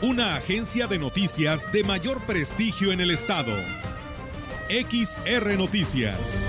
una agencia de noticias de mayor prestigio en el estado. XR Noticias.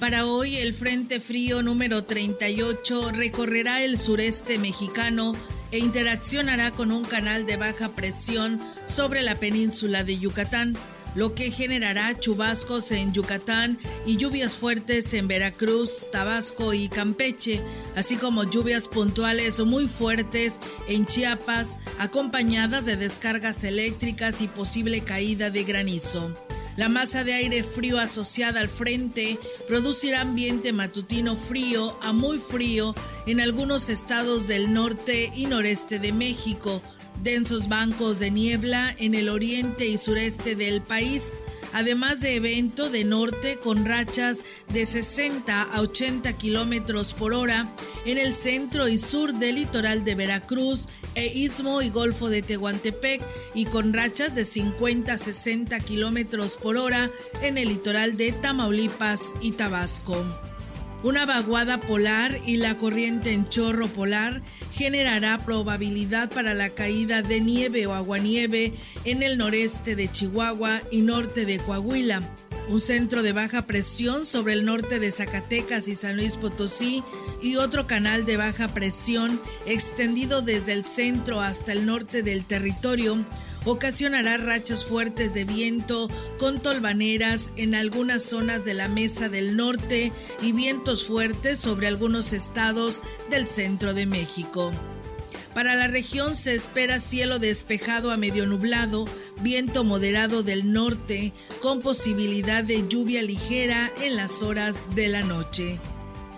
Para hoy el Frente Frío número 38 recorrerá el sureste mexicano e interaccionará con un canal de baja presión sobre la península de Yucatán lo que generará chubascos en Yucatán y lluvias fuertes en Veracruz, Tabasco y Campeche, así como lluvias puntuales muy fuertes en Chiapas, acompañadas de descargas eléctricas y posible caída de granizo. La masa de aire frío asociada al frente producirá ambiente matutino frío a muy frío en algunos estados del norte y noreste de México, densos bancos de niebla en el oriente y sureste del país, además de evento de norte con rachas de 60 a 80 kilómetros por hora en el centro y sur del litoral de Veracruz e Istmo y Golfo de Tehuantepec y con rachas de 50 a 60 kilómetros por hora en el litoral de Tamaulipas y Tabasco. Una vaguada polar y la corriente en chorro polar generará probabilidad para la caída de nieve o aguanieve en el noreste de Chihuahua y norte de Coahuila. Un centro de baja presión sobre el norte de Zacatecas y San Luis Potosí y otro canal de baja presión extendido desde el centro hasta el norte del territorio ocasionará rachas fuertes de viento con tolvaneras en algunas zonas de la Mesa del Norte y vientos fuertes sobre algunos estados del centro de México. Para la región se espera cielo despejado a medio nublado, viento moderado del norte, con posibilidad de lluvia ligera en las horas de la noche.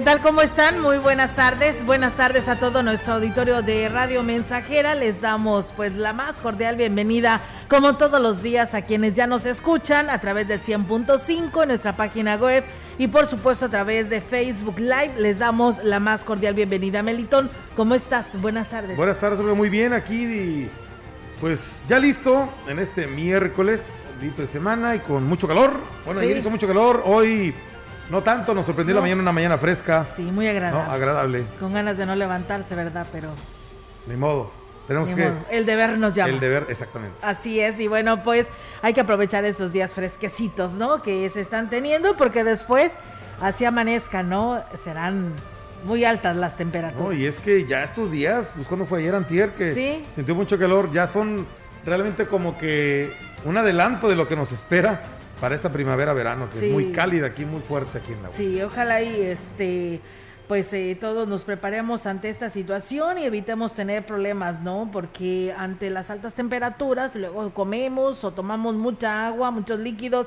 ¿Qué tal? ¿Cómo están? Muy buenas tardes. Buenas tardes a todo nuestro auditorio de Radio Mensajera. Les damos pues la más cordial bienvenida, como todos los días, a quienes ya nos escuchan a través del 100.5 en nuestra página web y por supuesto a través de Facebook Live. Les damos la más cordial bienvenida. Melitón, ¿cómo estás? Buenas tardes. Buenas tardes, muy bien aquí. Y, pues ya listo en este miércoles, dito de semana y con mucho calor. Bueno, ayer hizo mucho calor. Hoy no tanto, nos sorprendió la mañana, una mañana fresca. Sí, muy agradable. No, agradable. Con ganas de no levantarse, ¿verdad? Pero. Ni modo. Tenemos que. El deber nos llama. El deber, exactamente. Así es, y bueno, pues hay que aprovechar esos días fresquecitos, ¿no? Que se están teniendo, porque después, así amanezca, ¿no? Serán muy altas las temperaturas. No, y es que ya estos días, pues cuando fue ayer antier, que ¿Sí? sintió mucho calor, ya son realmente como que un adelanto de lo que nos espera para esta primavera-verano, que es muy cálida aquí, muy fuerte aquí en la Sí, ojalá y este pues eh, todos nos preparemos ante esta situación y evitemos tener problemas, ¿no? Porque ante las altas temperaturas luego comemos o tomamos mucha agua, muchos líquidos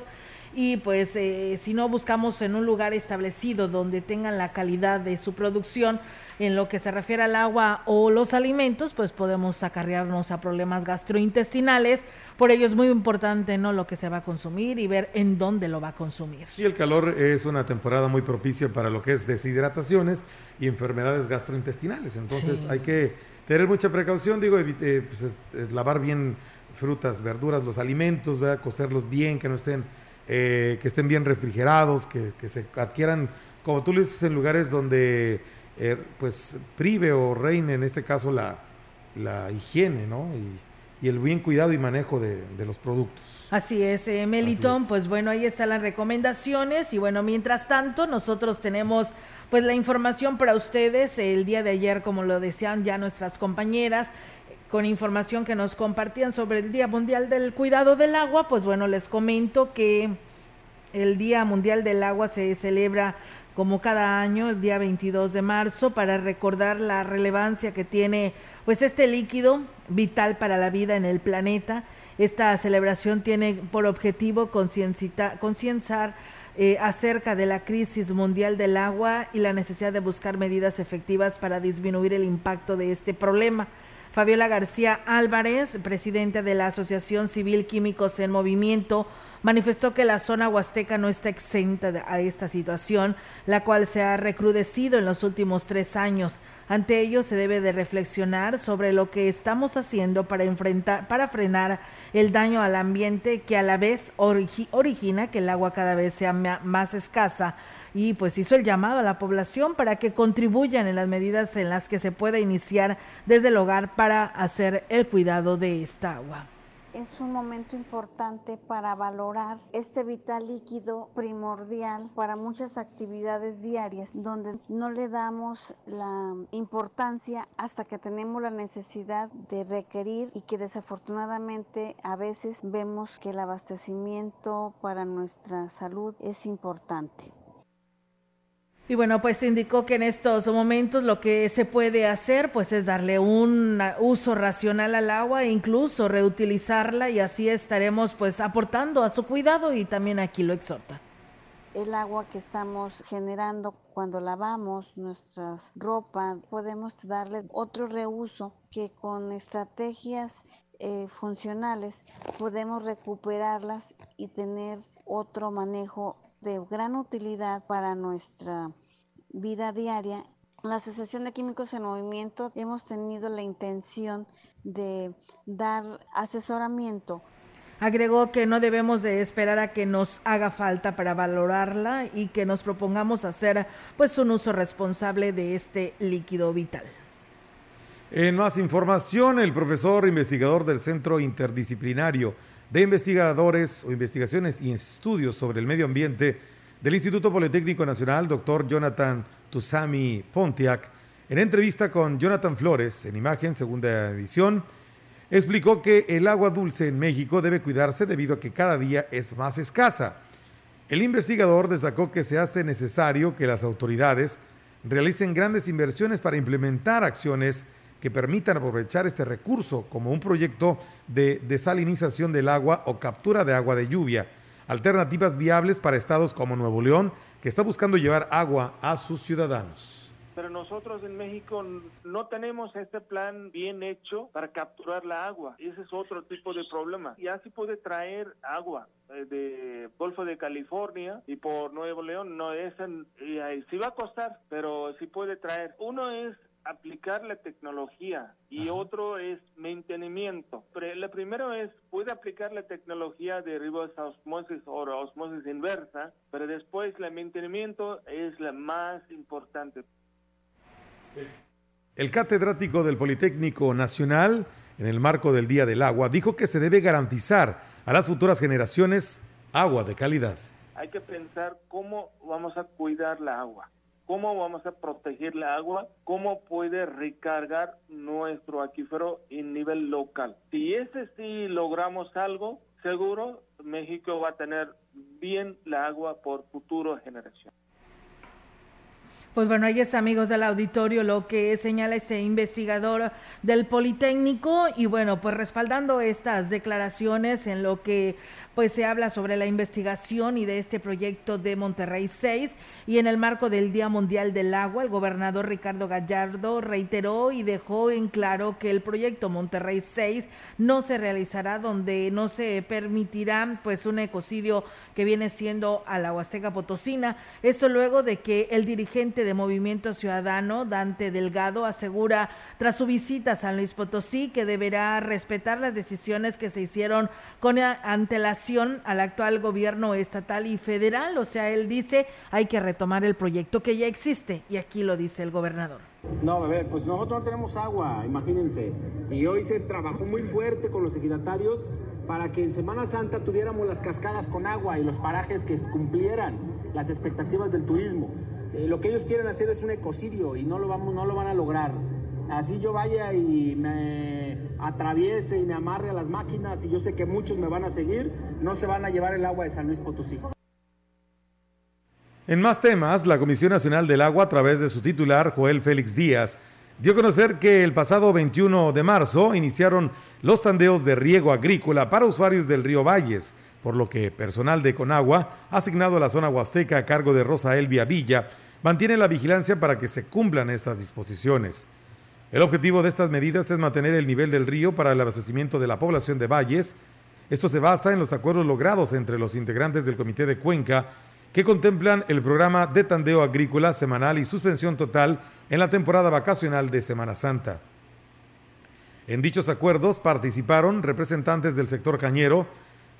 y pues eh, si no buscamos en un lugar establecido donde tengan la calidad de su producción, en lo que se refiere al agua o los alimentos, pues podemos acarrearnos a problemas gastrointestinales. Por ello es muy importante no lo que se va a consumir y ver en dónde lo va a consumir. Y el calor es una temporada muy propicia para lo que es deshidrataciones y enfermedades gastrointestinales. Entonces hay que tener mucha precaución, digo, pues, lavar bien frutas, verduras, los alimentos, ¿verdad? cocerlos bien, que no estén, eh, que estén bien refrigerados, que, que se adquieran, como tú le dices, en lugares donde eh, pues prive o reine en este caso la, la higiene, ¿no? Y y el bien cuidado y manejo de, los productos. Así es, eh, Melitón, pues bueno, ahí están las recomendaciones y bueno, mientras tanto nosotros tenemos pues la información para ustedes el día de ayer, como lo decían ya nuestras compañeras, con información que nos compartían sobre el Día Mundial del Cuidado del Agua, pues bueno, les comento que el Día Mundial del Agua se celebra como cada año el día 22 de marzo para recordar la relevancia que tiene pues este líquido vital para la vida en el planeta. Esta celebración tiene por objetivo concienciar eh, acerca de la crisis mundial del agua y la necesidad de buscar medidas efectivas para disminuir el impacto de este problema. Fabiola García Álvarez, presidente de la Asociación Civil Químicos en Movimiento, manifestó que la zona huasteca no está exenta a esta situación, la cual se ha recrudecido en los últimos tres años. Ante ello se debe de reflexionar sobre lo que estamos haciendo para enfrentar, para frenar el daño al ambiente que a la vez origina que el agua cada vez sea más escasa y pues hizo el llamado a la población para que contribuyan en las medidas en las que se pueda iniciar desde el hogar para hacer el cuidado de esta agua es un momento importante para valorar este vital líquido primordial para muchas actividades diarias, donde no le damos la importancia hasta que tenemos la necesidad de requerir y que desafortunadamente a veces vemos que el abastecimiento para nuestra salud es importante. Y bueno, pues indicó que en estos momentos lo que se puede hacer pues es darle un uso racional al agua e incluso reutilizarla y así estaremos pues aportando a su cuidado y también aquí lo exhorta. El agua que estamos generando cuando lavamos nuestras ropas, podemos darle otro reuso que con estrategias eh, funcionales podemos recuperarlas y tener otro manejo de gran utilidad para nuestra vida diaria. La Asociación de Químicos en Movimiento hemos tenido la intención de dar asesoramiento Agregó que no debemos de esperar a que nos haga falta para valorarla y que nos propongamos hacer pues un uso responsable de este líquido vital. En más información, el profesor investigador del Centro Interdisciplinario de investigadores o investigaciones y estudios sobre el medio ambiente del Instituto Politécnico Nacional, doctor Jonathan Tusami Pontiac, en entrevista con Jonathan Flores, en imagen, segunda edición, explicó que el agua dulce en México debe cuidarse debido a que cada día es más escasa. El investigador destacó que se hace necesario que las autoridades realicen grandes inversiones para implementar acciones que permitan aprovechar este recurso como un proyecto de desalinización del agua o captura de agua de lluvia, alternativas viables para estados como Nuevo León, que está buscando llevar agua a sus ciudadanos pero nosotros en México no tenemos este plan bien hecho para capturar la agua. Y ese es otro tipo de problema. Ya se puede traer agua eh, de Golfo de California y por Nuevo León, no es, en, sí va a costar, pero sí puede traer. Uno es aplicar la tecnología y otro es mantenimiento. Pero lo primero es, puede aplicar la tecnología de reverse osmosis o osmosis inversa, pero después el mantenimiento es la más importante. El catedrático del Politécnico Nacional, en el marco del Día del Agua, dijo que se debe garantizar a las futuras generaciones agua de calidad. Hay que pensar cómo vamos a cuidar la agua cómo vamos a proteger la agua, cómo puede recargar nuestro acuífero en nivel local. Si ese sí logramos algo, seguro México va a tener bien la agua por futuro generación. Pues bueno, ahí es amigos del auditorio lo que señala este investigador del Politécnico y bueno, pues respaldando estas declaraciones en lo que pues se habla sobre la investigación y de este proyecto de Monterrey 6 y en el marco del Día Mundial del Agua, el gobernador Ricardo Gallardo reiteró y dejó en claro que el proyecto Monterrey 6 no se realizará donde no se permitirá pues un ecocidio que viene siendo a la Huasteca Potosina. Esto luego de que el dirigente de Movimiento Ciudadano, Dante Delgado, asegura tras su visita a San Luis Potosí que deberá respetar las decisiones que se hicieron con antelación al actual gobierno estatal y federal. O sea, él dice hay que retomar el proyecto que ya existe y aquí lo dice el gobernador. No, a ver, pues nosotros no tenemos agua, imagínense. Y hoy se trabajó muy fuerte con los equidatarios para que en Semana Santa tuviéramos las cascadas con agua y los parajes que cumplieran las expectativas del turismo. Eh, lo que ellos quieren hacer es un ecocidio y no lo, vamos, no lo van a lograr. Así yo vaya y me atraviese y me amarre a las máquinas y yo sé que muchos me van a seguir, no se van a llevar el agua de San Luis Potosí. En más temas, la Comisión Nacional del Agua, a través de su titular, Joel Félix Díaz, dio a conocer que el pasado 21 de marzo iniciaron los tandeos de riego agrícola para usuarios del río Valles, por lo que personal de Conagua, asignado a la zona huasteca a cargo de Rosa Elvia Villa, mantiene la vigilancia para que se cumplan estas disposiciones. El objetivo de estas medidas es mantener el nivel del río para el abastecimiento de la población de Valles. Esto se basa en los acuerdos logrados entre los integrantes del Comité de Cuenca que contemplan el programa de tandeo agrícola semanal y suspensión total en la temporada vacacional de Semana Santa. En dichos acuerdos participaron representantes del sector cañero,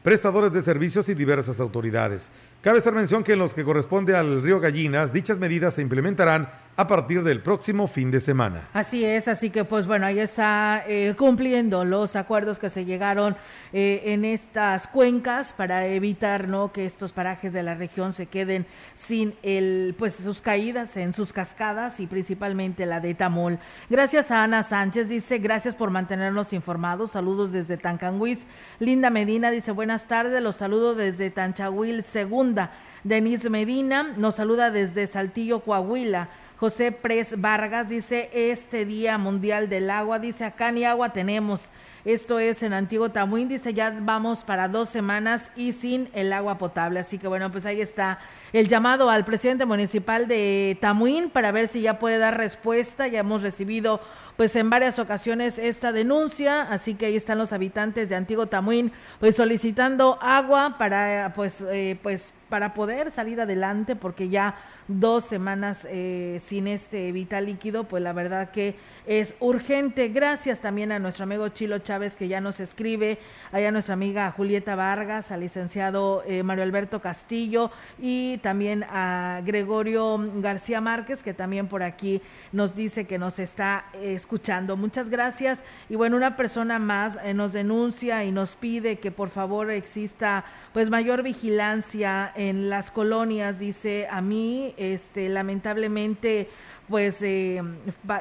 prestadores de servicios y diversas autoridades. Cabe hacer mención que en los que corresponde al río Gallinas, dichas medidas se implementarán a partir del próximo fin de semana. Así es, así que pues bueno, ahí está eh, cumpliendo los acuerdos que se llegaron eh, en estas cuencas para evitar no que estos parajes de la región se queden sin el pues sus caídas en sus cascadas y principalmente la de Tamul. Gracias a Ana Sánchez dice, "Gracias por mantenernos informados. Saludos desde Tancanguis." Linda Medina dice, "Buenas tardes, los saludo desde Tanchahuil Segunda." Denise Medina nos saluda desde Saltillo, Coahuila. José Pres Vargas dice, este Día Mundial del Agua, dice, acá ni agua tenemos. Esto es en Antiguo Tamuín, dice, ya vamos para dos semanas y sin el agua potable. Así que bueno, pues ahí está el llamado al presidente municipal de Tamuín para ver si ya puede dar respuesta. Ya hemos recibido pues en varias ocasiones esta denuncia, así que ahí están los habitantes de Antiguo Tamuín pues solicitando agua para pues eh, pues para poder salir adelante porque ya dos semanas eh, sin este vital líquido, pues la verdad que es urgente. Gracias también a nuestro amigo Chilo Chávez que ya nos escribe, a nuestra amiga Julieta Vargas, al licenciado eh, Mario Alberto Castillo y también a Gregorio García Márquez que también por aquí nos dice que nos está escuchando. Muchas gracias. Y bueno, una persona más eh, nos denuncia y nos pide que por favor exista pues mayor vigilancia en las colonias, dice a mí, este lamentablemente pues eh,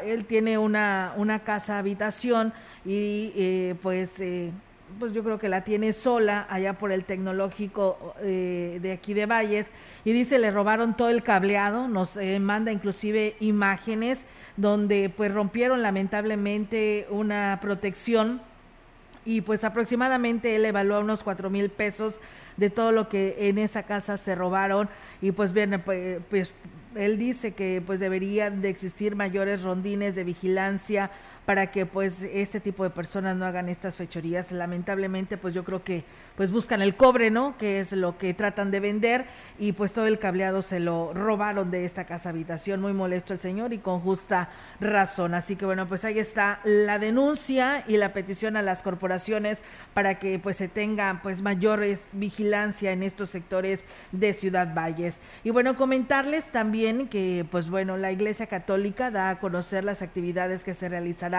él tiene una, una casa habitación y eh, pues eh, pues yo creo que la tiene sola allá por el tecnológico de aquí de Valles y dice le robaron todo el cableado, nos manda inclusive imágenes donde pues rompieron lamentablemente una protección y pues aproximadamente él evaluó unos cuatro mil pesos de todo lo que en esa casa se robaron. Y pues bien pues, pues él dice que pues deberían de existir mayores rondines de vigilancia para que pues este tipo de personas no hagan estas fechorías. Lamentablemente pues yo creo que pues buscan el cobre, ¿no? Que es lo que tratan de vender y pues todo el cableado se lo robaron de esta casa habitación. Muy molesto el señor y con justa razón. Así que bueno, pues ahí está la denuncia y la petición a las corporaciones para que pues se tenga pues mayor vigilancia en estos sectores de Ciudad Valles. Y bueno, comentarles también que pues bueno, la Iglesia Católica da a conocer las actividades que se realizarán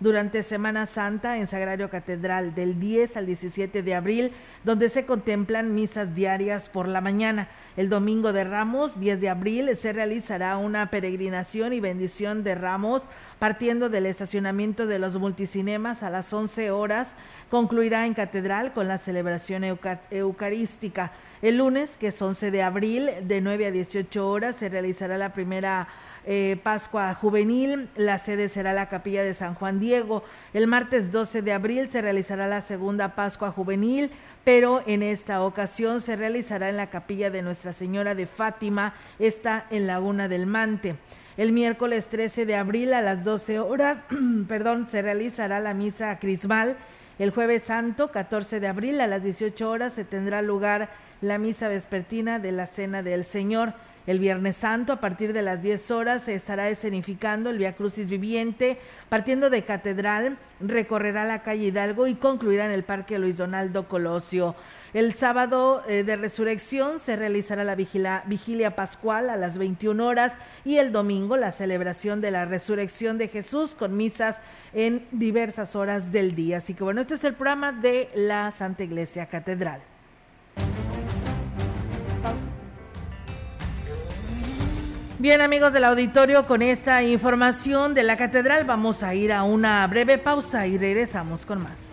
durante Semana Santa en Sagrario Catedral del 10 al 17 de abril donde se contemplan misas diarias por la mañana. El domingo de Ramos, 10 de abril, se realizará una peregrinación y bendición de Ramos partiendo del estacionamiento de los multicinemas a las 11 horas. Concluirá en Catedral con la celebración eucarística. El lunes, que es 11 de abril, de 9 a 18 horas, se realizará la primera eh, Pascua Juvenil. La sede será la capilla de San Juan Diego. El martes 12 de abril se realizará la segunda Pascua Juvenil, pero en esta ocasión se realizará en la capilla de Nuestra Señora de Fátima, está en Laguna del Mante. El miércoles 13 de abril a las 12 horas, perdón, se realizará la misa crismal. El jueves santo, 14 de abril a las 18 horas, se tendrá lugar la misa vespertina de la Cena del Señor. El Viernes Santo, a partir de las 10 horas, se estará escenificando el Via Crucis Viviente. Partiendo de Catedral, recorrerá la calle Hidalgo y concluirá en el Parque Luis Donaldo Colosio. El sábado eh, de resurrección se realizará la vigilia pascual a las 21 horas y el domingo la celebración de la resurrección de Jesús con misas en diversas horas del día. Así que bueno, este es el programa de la Santa Iglesia Catedral. Bien amigos del auditorio, con esta información de la catedral vamos a ir a una breve pausa y regresamos con más.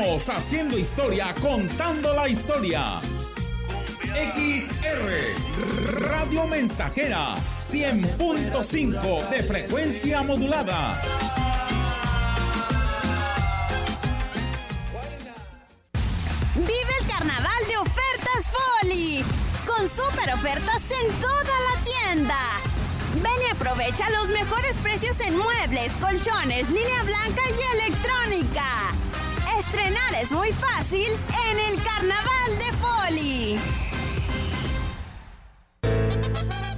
Haciendo historia, contando la historia. XR Radio Mensajera 100.5 de frecuencia modulada. Vive el carnaval de ofertas Foli con super ofertas en toda la tienda. Ven y aprovecha los mejores precios en muebles, colchones, línea blanca y electrónica. Estrenar es muy fácil en el Carnaval de Poli.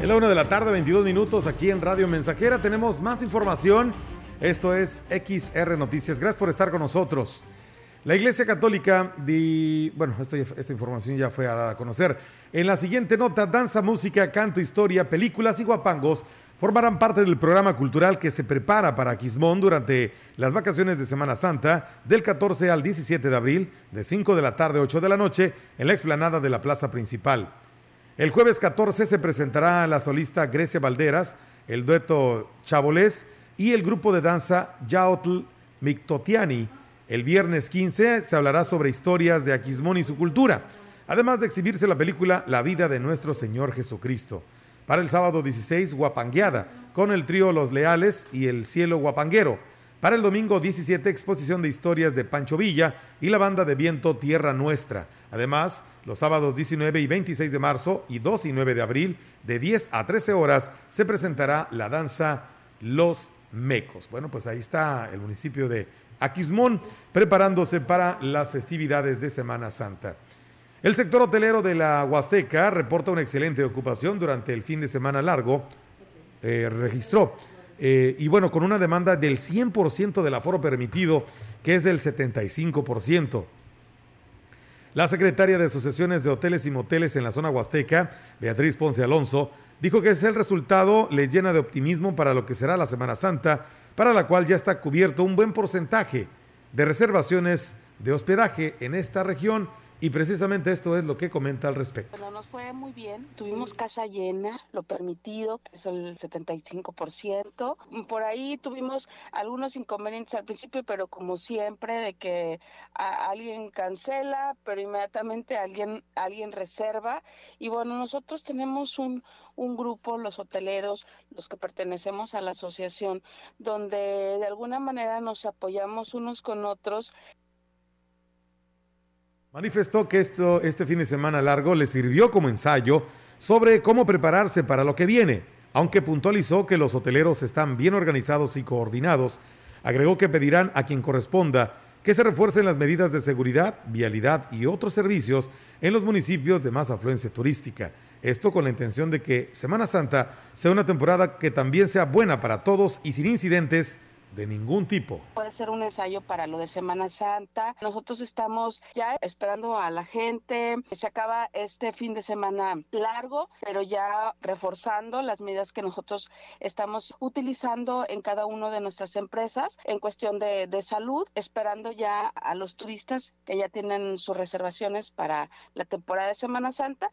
Es la una de la tarde, 22 minutos aquí en Radio Mensajera. Tenemos más información. Esto es XR Noticias. Gracias por estar con nosotros. La Iglesia Católica, bueno, esta información ya fue a conocer. En la siguiente nota, danza, música, canto, historia, películas y guapangos formarán parte del programa cultural que se prepara para Quismón durante las vacaciones de Semana Santa del 14 al 17 de abril, de 5 de la tarde a 8 de la noche, en la explanada de la plaza principal. El jueves 14 se presentará la solista Grecia Valderas, el dueto Chabolés y el grupo de danza Yaotl Mictotiani. El viernes 15 se hablará sobre historias de Aquismón y su cultura, además de exhibirse la película La vida de nuestro Señor Jesucristo. Para el sábado 16, Guapangueada, con el trío Los Leales y el Cielo Guapanguero. Para el domingo 17, exposición de historias de Pancho Villa y la banda de viento Tierra Nuestra. Además, los sábados 19 y 26 de marzo y 2 y 9 de abril, de 10 a 13 horas, se presentará la danza Los Mecos. Bueno, pues ahí está el municipio de Aquismón preparándose para las festividades de Semana Santa. El sector hotelero de la Huasteca reporta una excelente ocupación durante el fin de semana largo. Eh, registró eh, y bueno, con una demanda del 100% del aforo permitido, que es del 75%. La secretaria de Asociaciones de Hoteles y Moteles en la zona huasteca, Beatriz Ponce Alonso, dijo que ese resultado le llena de optimismo para lo que será la Semana Santa, para la cual ya está cubierto un buen porcentaje de reservaciones de hospedaje en esta región y precisamente esto es lo que comenta al respecto. Bueno, nos fue muy bien. Tuvimos casa llena, lo permitido, que es el 75%. Por ahí tuvimos algunos inconvenientes al principio, pero como siempre, de que alguien cancela, pero inmediatamente alguien, alguien reserva. Y bueno, nosotros tenemos un, un grupo, los hoteleros, los que pertenecemos a la asociación, donde de alguna manera nos apoyamos unos con otros Manifestó que esto, este fin de semana largo le sirvió como ensayo sobre cómo prepararse para lo que viene, aunque puntualizó que los hoteleros están bien organizados y coordinados, agregó que pedirán a quien corresponda que se refuercen las medidas de seguridad, vialidad y otros servicios en los municipios de más afluencia turística. Esto con la intención de que Semana Santa sea una temporada que también sea buena para todos y sin incidentes de ningún tipo. Puede ser un ensayo para lo de Semana Santa. Nosotros estamos ya esperando a la gente. Se acaba este fin de semana largo, pero ya reforzando las medidas que nosotros estamos utilizando en cada una de nuestras empresas en cuestión de, de salud, esperando ya a los turistas que ya tienen sus reservaciones para la temporada de Semana Santa.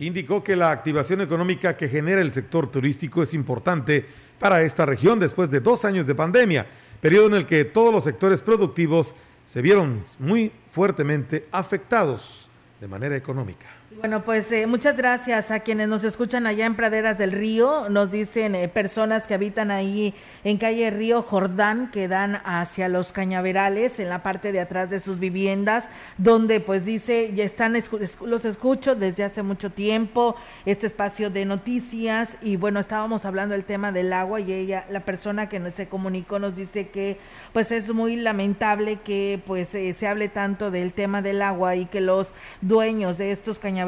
Indicó que la activación económica que genera el sector turístico es importante para esta región después de dos años de pandemia, periodo en el que todos los sectores productivos se vieron muy fuertemente afectados de manera económica. Bueno, pues eh, muchas gracias a quienes nos escuchan allá en Praderas del Río. Nos dicen eh, personas que habitan ahí en calle Río Jordán, que dan hacia los cañaverales, en la parte de atrás de sus viviendas, donde pues dice, ya están, los escucho desde hace mucho tiempo, este espacio de noticias, y bueno, estábamos hablando del tema del agua y ella, la persona que se comunicó, nos dice que pues es muy lamentable que pues eh, se hable tanto del tema del agua y que los dueños de estos cañaverales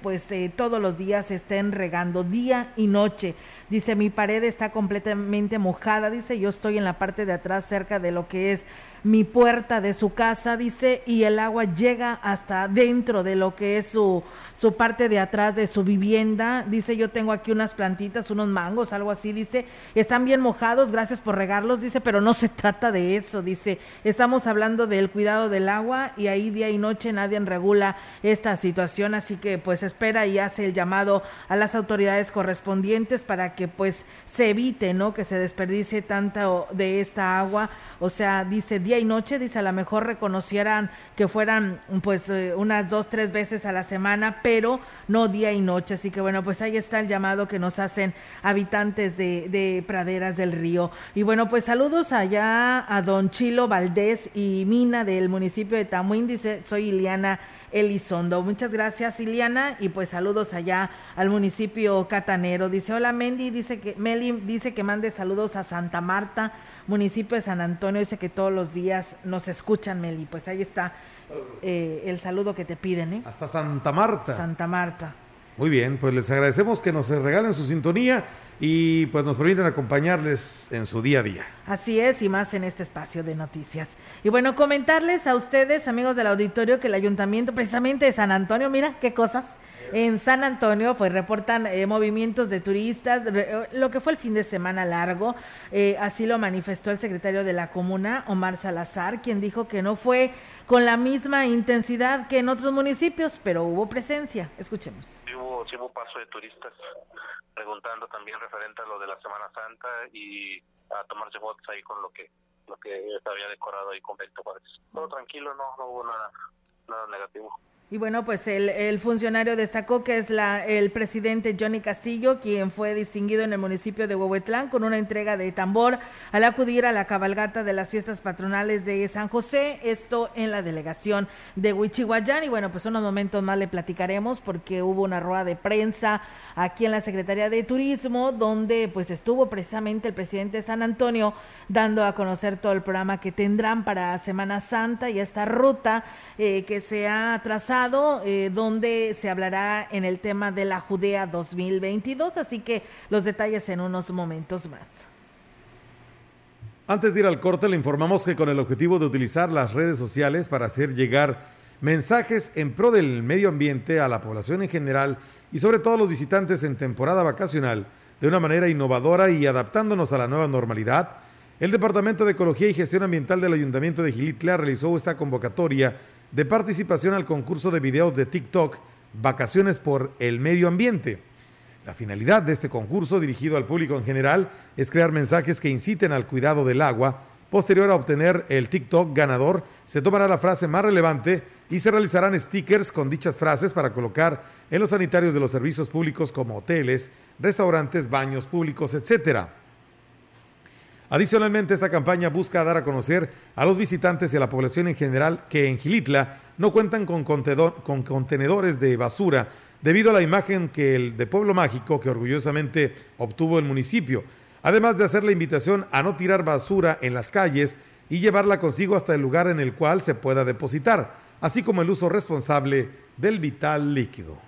pues eh, todos los días estén regando día y noche. Dice, mi pared está completamente mojada, dice, yo estoy en la parte de atrás cerca de lo que es mi puerta de su casa, dice, y el agua llega hasta dentro de lo que es su, su parte de atrás de su vivienda. Dice, yo tengo aquí unas plantitas, unos mangos, algo así, dice, están bien mojados, gracias por regarlos, dice, pero no se trata de eso, dice, estamos hablando del cuidado del agua y ahí día y noche nadie regula esta situación, así que pues espera y hace el llamado a las autoridades correspondientes para que pues se evite, ¿no? Que se desperdicie tanto de esta agua, o sea, dice día y noche, dice, a lo mejor reconocieran que fueran pues eh, unas dos, tres veces a la semana, pero no día y noche. Así que bueno, pues ahí está el llamado que nos hacen habitantes de, de Praderas del Río. Y bueno, pues saludos allá a don Chilo Valdés y Mina del municipio de Tamuín, dice, soy Iliana Elizondo. Muchas gracias, Iliana, y pues saludos allá al municipio catanero. Dice, hola Mendy, dice que Meli dice que mande saludos a Santa Marta, municipio de San Antonio, dice que todos los días nos escuchan, Meli. Pues ahí está eh, el saludo que te piden, ¿eh? Hasta Santa Marta. Santa Marta. Muy bien, pues les agradecemos que nos regalen su sintonía y pues nos permiten acompañarles en su día a día. Así es, y más en este espacio de noticias. Y bueno, comentarles a ustedes, amigos del auditorio, que el ayuntamiento precisamente de San Antonio, mira qué cosas, en San Antonio, pues reportan eh, movimientos de turistas, eh, lo que fue el fin de semana largo. Eh, así lo manifestó el secretario de la comuna, Omar Salazar, quien dijo que no fue con la misma intensidad que en otros municipios, pero hubo presencia. Escuchemos. Sí hubo, sí hubo paso de turistas preguntando también referente a lo de la Semana Santa y a tomarse fotos ahí con lo que lo que había decorado ahí con Benito Juárez. Todo tranquilo, no, no hubo nada, nada negativo. Y bueno, pues el, funcionario destacó que es la, el presidente Johnny Castillo, quien fue distinguido en el municipio de Huehuetlán con una entrega de tambor al acudir a la cabalgata de las fiestas patronales de San José, esto en la delegación de Huichihuayán. Y bueno, pues unos momentos más le platicaremos porque hubo una rueda de prensa aquí en la Secretaría de Turismo, donde pues estuvo precisamente el presidente de San Antonio dando a conocer todo el programa que tendrán para Semana Santa y esta ruta eh, que se ha trazado eh, donde se hablará en el tema de la Judea 2022, así que los detalles en unos momentos más. Antes de ir al corte, le informamos que con el objetivo de utilizar las redes sociales para hacer llegar mensajes en pro del medio ambiente a la población en general y sobre todo a los visitantes en temporada vacacional de una manera innovadora y adaptándonos a la nueva normalidad, el Departamento de Ecología y Gestión Ambiental del Ayuntamiento de Gilitla realizó esta convocatoria de participación al concurso de videos de TikTok Vacaciones por el Medio Ambiente. La finalidad de este concurso, dirigido al público en general, es crear mensajes que inciten al cuidado del agua. Posterior a obtener el TikTok ganador, se tomará la frase más relevante y se realizarán stickers con dichas frases para colocar en los sanitarios de los servicios públicos como hoteles, restaurantes, baños públicos, etc. Adicionalmente, esta campaña busca dar a conocer a los visitantes y a la población en general que en Gilitla no cuentan con, con contenedores de basura debido a la imagen que el de Pueblo Mágico que orgullosamente obtuvo el municipio, además de hacer la invitación a no tirar basura en las calles y llevarla consigo hasta el lugar en el cual se pueda depositar, así como el uso responsable del vital líquido.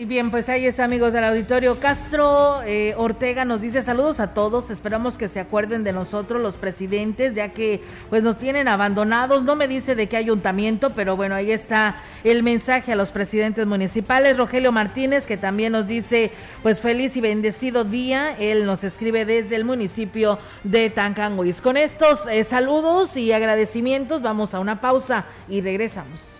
Y bien, pues ahí está, amigos del auditorio. Castro eh, Ortega nos dice saludos a todos. Esperamos que se acuerden de nosotros, los presidentes, ya que pues nos tienen abandonados. No me dice de qué ayuntamiento, pero bueno, ahí está el mensaje a los presidentes municipales. Rogelio Martínez, que también nos dice pues feliz y bendecido día. Él nos escribe desde el municipio de Tancanguis. Con estos eh, saludos y agradecimientos, vamos a una pausa y regresamos.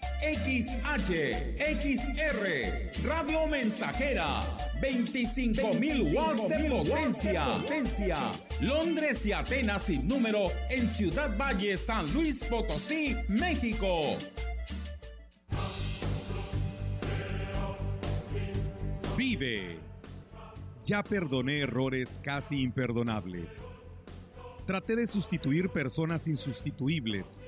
XH, XR, Radio Mensajera, 25.000 watts de potencia. potencia. Londres y Atenas sin número en Ciudad Valle, San Luis Potosí, México. Vive. Ya perdoné errores casi imperdonables. Traté de sustituir personas insustituibles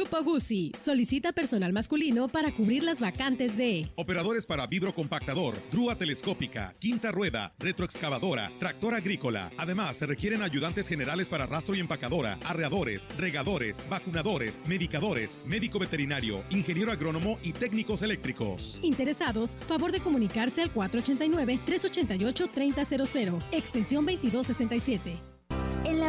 Grupo Guzzi solicita personal masculino para cubrir las vacantes de operadores para vibrocompactador, grúa telescópica, quinta rueda, retroexcavadora, tractor agrícola. Además, se requieren ayudantes generales para rastro y empacadora, arreadores, regadores, vacunadores, medicadores, médico veterinario, ingeniero agrónomo y técnicos eléctricos. Interesados, favor de comunicarse al 489 388 3000, extensión 2267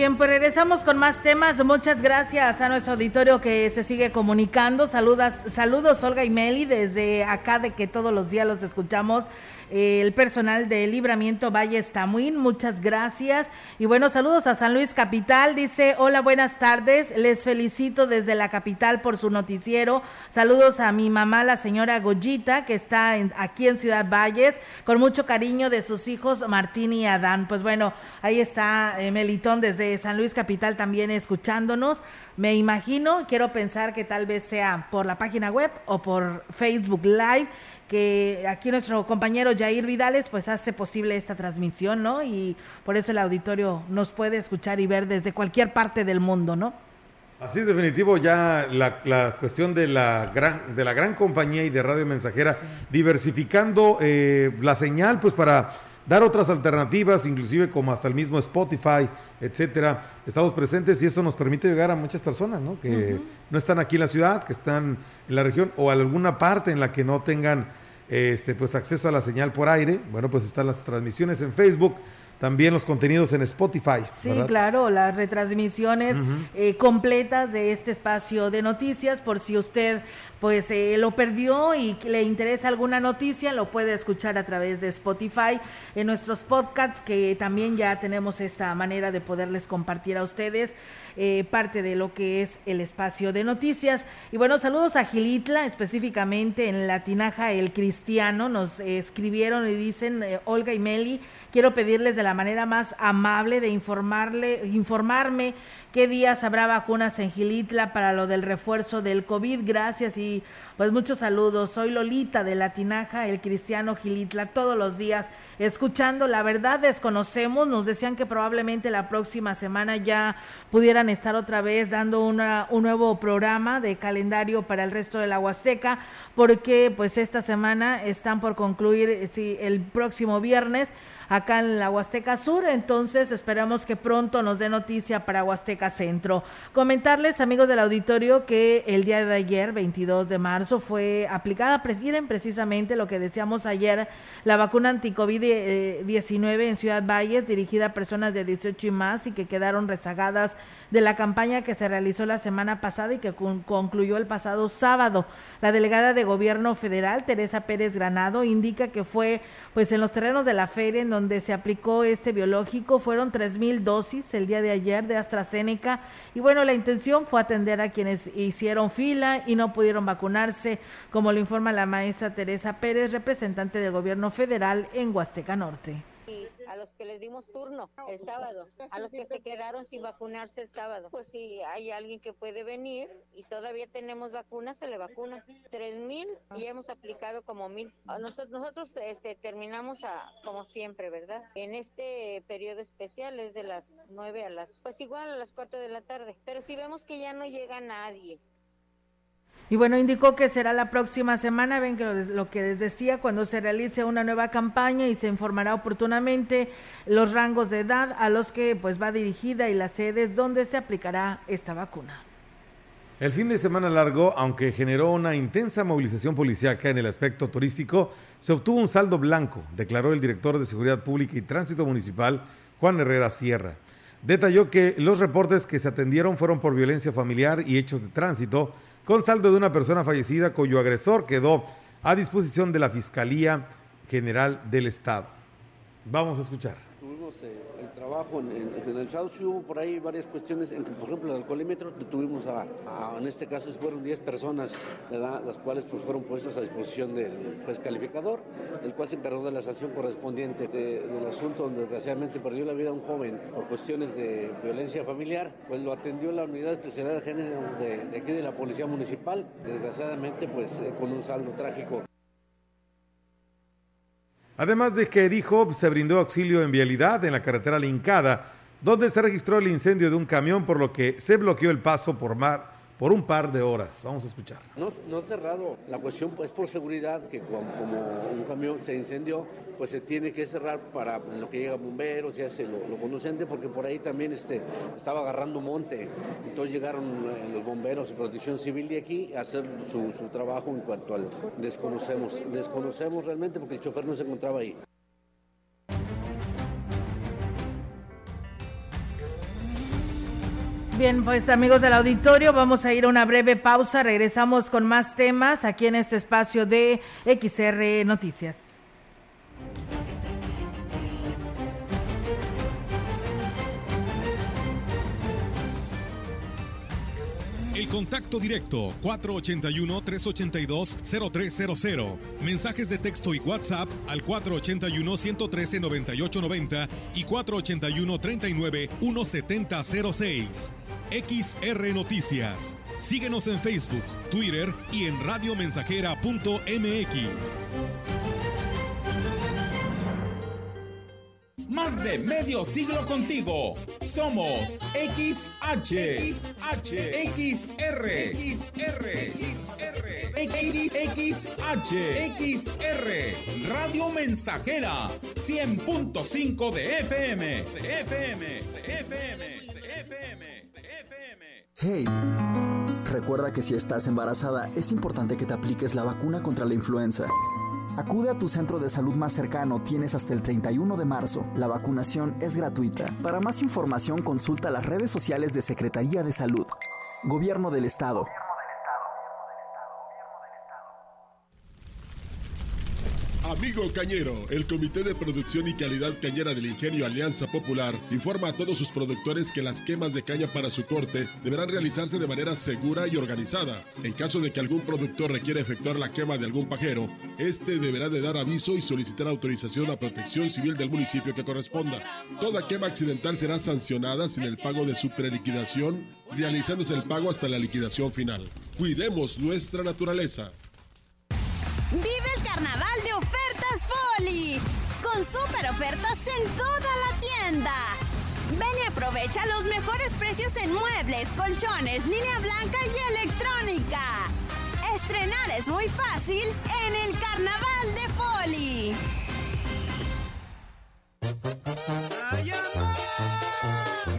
Bien, pues regresamos con más temas. Muchas gracias a nuestro auditorio que se sigue comunicando. Saludas, saludos Olga y Meli desde acá de que todos los días los escuchamos el personal de Libramiento Valle Estamuín. Muchas gracias. Y bueno, saludos a San Luis Capital. Dice, hola, buenas tardes. Les felicito desde la capital por su noticiero. Saludos a mi mamá, la señora Goyita, que está aquí en Ciudad Valles, con mucho cariño de sus hijos Martín y Adán. Pues bueno, ahí está eh, Melitón desde San Luis Capital también escuchándonos. Me imagino, quiero pensar que tal vez sea por la página web o por Facebook Live que aquí nuestro compañero Jair Vidales pues hace posible esta transmisión, ¿no? Y por eso el auditorio nos puede escuchar y ver desde cualquier parte del mundo, ¿no? Así es definitivo ya la, cuestión de la gran de la gran compañía y de radio mensajera diversificando eh, la señal pues para dar otras alternativas, inclusive como hasta el mismo Spotify, etcétera. Estamos presentes y eso nos permite llegar a muchas personas, ¿no? Que no están aquí en la ciudad, que están en la región o en alguna parte en la que no tengan este, pues acceso a la señal por aire. Bueno, pues están las transmisiones en Facebook, también los contenidos en Spotify. Sí, claro, las retransmisiones eh, completas de este espacio de noticias, por si usted pues eh, lo perdió y le interesa alguna noticia, lo puede escuchar a través de Spotify en nuestros podcasts, que también ya tenemos esta manera de poderles compartir a ustedes eh, parte de lo que es el espacio de noticias. Y bueno, saludos a Gilitla, específicamente en la tinaja El Cristiano, nos escribieron y dicen, eh, Olga y Meli, quiero pedirles de la manera más amable de informarle, informarme qué días habrá vacunas en Gilitla para lo del refuerzo del COVID. Gracias y pues muchos saludos. Soy Lolita de La Tinaja, el cristiano Gilitla, todos los días escuchando. La verdad desconocemos, nos decían que probablemente la próxima semana ya pudieran estar otra vez dando una, un nuevo programa de calendario para el resto de la Huasteca, porque pues esta semana están por concluir sí, el próximo viernes acá en la Huasteca Sur. Entonces esperamos que pronto nos dé noticia para Huasteca Centro. Comentarles, amigos del auditorio, que el día de ayer, 22 de marzo, fue aplicada, miren precisamente lo que decíamos ayer, la vacuna anti-COVID-19 en Ciudad Valles, dirigida a personas de 18 y más y que quedaron rezagadas de la campaña que se realizó la semana pasada y que concluyó el pasado sábado. La delegada de gobierno federal, Teresa Pérez Granado, indica que fue pues en los terrenos de la feria en donde se aplicó este biológico, fueron tres mil dosis el día de ayer de AstraZeneca y bueno, la intención fue atender a quienes hicieron fila y no pudieron vacunarse, como lo informa la maestra Teresa Pérez, representante del gobierno federal en Huasteca Norte a los que les dimos turno el sábado, a los que se quedaron sin vacunarse el sábado. Pues si hay alguien que puede venir y todavía tenemos vacunas, se le vacuna. Tres mil y hemos aplicado como mil. Nosotros, nosotros este, terminamos a, como siempre, ¿verdad? En este periodo especial es de las nueve a las, pues igual a las cuatro de la tarde. Pero si vemos que ya no llega nadie, y bueno, indicó que será la próxima semana, ven que lo, que les decía, cuando se realice una nueva campaña y se informará oportunamente los rangos de edad a los que pues va dirigida y las sedes donde se aplicará esta vacuna. El fin de semana largo, aunque generó una intensa movilización policiaca en el aspecto turístico, se obtuvo un saldo blanco, declaró el director de Seguridad Pública y Tránsito Municipal, Juan Herrera Sierra. Detalló que los reportes que se atendieron fueron por violencia familiar y hechos de tránsito, con saldo de una persona fallecida cuyo agresor quedó a disposición de la Fiscalía General del Estado. Vamos a escuchar. Eh, el trabajo en, el Estado, sí hubo por ahí varias cuestiones, en por ejemplo el alcoholímetro, tuvimos a, en este caso fueron 10 personas, las cuales pues, fueron puestas a disposición del juez calificador, el cual se encargó de la sanción correspondiente del asunto donde desgraciadamente perdió la vida un joven por cuestiones de violencia familiar, pues lo atendió la unidad especial de género de, aquí de la Policía Municipal, desgraciadamente pues eh, con un saldo trágico. Además de que dijo se brindó auxilio en vialidad en la carretera Lincada, donde se registró el incendio de un camión, por lo que se bloqueó el paso por mar por un par de horas. Vamos a escuchar. No, no cerrado. La cuestión es por seguridad, que como, un camión se incendió, pues se tiene que cerrar para lo que llega bomberos y hace lo, lo conducente, porque por ahí también este, estaba agarrando monte. Entonces llegaron eh, los bomberos y protección civil de aquí a hacer su trabajo en cuanto al desconocemos. Desconocemos realmente porque el chofer no se encontraba ahí. Bien, pues amigos del auditorio, vamos a ir a una breve pausa. Regresamos con más temas aquí en este espacio de XR Noticias. El contacto directo 481-382-0300. Mensajes de texto y WhatsApp al 481-113-9890 y 481-39-1706. XR Noticias. Síguenos en Facebook, Twitter y en radiomensajera.mx. Más de medio siglo contigo. Somos XH, XH, XR, XR, XR, XR, Radio Mensajera, 100.5 de FM, FM, FM, de FM. Hey, recuerda que si estás embarazada es importante que te apliques la vacuna contra la influenza. Acude a tu centro de salud más cercano, tienes hasta el 31 de marzo. La vacunación es gratuita. Para más información consulta las redes sociales de Secretaría de Salud. Gobierno del Estado. Amigo Cañero, el Comité de Producción y Calidad Cañera del Ingenio Alianza Popular informa a todos sus productores que las quemas de caña para su corte deberán realizarse de manera segura y organizada. En caso de que algún productor requiera efectuar la quema de algún pajero, este deberá de dar aviso y solicitar autorización a protección civil del municipio que corresponda. Toda quema accidental será sancionada sin el pago de su preliquidación, realizándose el pago hasta la liquidación final. Cuidemos nuestra naturaleza. Vive el carnaval con super ofertas en toda la tienda. Ven y aprovecha los mejores precios en muebles, colchones, línea blanca y electrónica. Estrenar es muy fácil en el carnaval de Foli.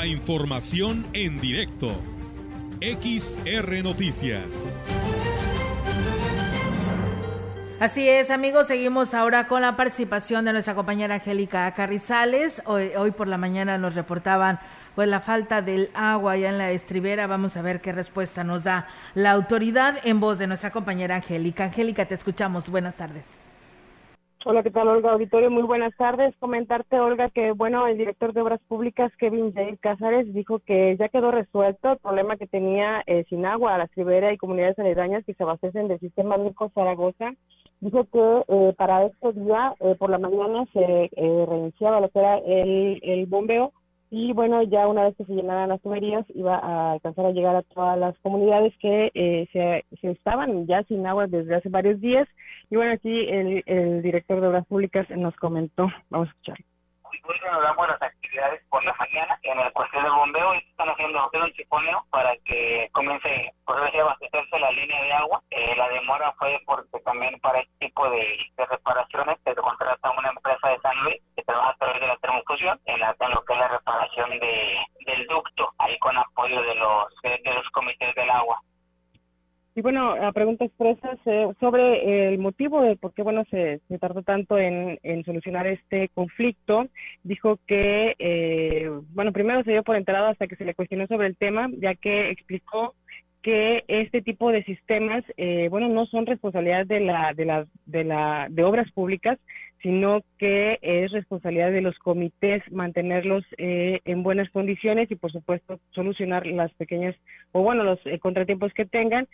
La información en directo. XR Noticias. Así es, amigos, seguimos ahora con la participación de nuestra compañera Angélica Carrizales. Hoy, por la mañana nos reportaban pues la falta del agua allá en la estribera. Vamos a ver qué respuesta nos da la autoridad en voz de nuestra compañera Angélica. Angélica, te escuchamos. Buenas tardes. Hola, ¿qué tal, Olga Auditorio? Muy buenas tardes. Comentarte, Olga, que, bueno, el director de Obras Públicas, Kevin J. Cázares, dijo que ya quedó resuelto el problema que tenía eh, sin agua a la Estribera y comunidades aledañas que se abastecen del sistema Mirko Zaragoza. Dijo que eh, para este día, eh, por la mañana, se reiniciaba lo que era el, el bombeo y bueno, ya una vez que se llenaran las tuberías iba a alcanzar a llegar a todas las comunidades que eh, se, se, estaban ya sin agua desde hace varios días. Y bueno, aquí el, el director de Obras Públicas nos comentó, vamos a escuchar nos damos las actividades por la mañana en el cuestión del bombeo y están haciendo un chiponeo para que comience por a abastecerse la línea de agua. Eh, la demora fue porque también para este tipo de, reparaciones se contrata una empresa de San Luis que trabaja a través de la termofusión en, la, en lo que es la reparación de, del ducto, ahí con apoyo de los, de los comités del agua. Y bueno, a pregunta expresa sobre el motivo de por qué bueno se, tardó tanto en, solucionar este conflicto, dijo que eh, bueno primero se dio por enterado hasta que se le cuestionó sobre el tema, ya que explicó que este tipo de sistemas, eh, bueno, no son responsabilidad de la, de la, de la, de obras públicas, sino que es responsabilidad de los comités mantenerlos eh, en buenas condiciones y, por supuesto, solucionar las pequeñas o, bueno, los eh, contratiempos que tengan.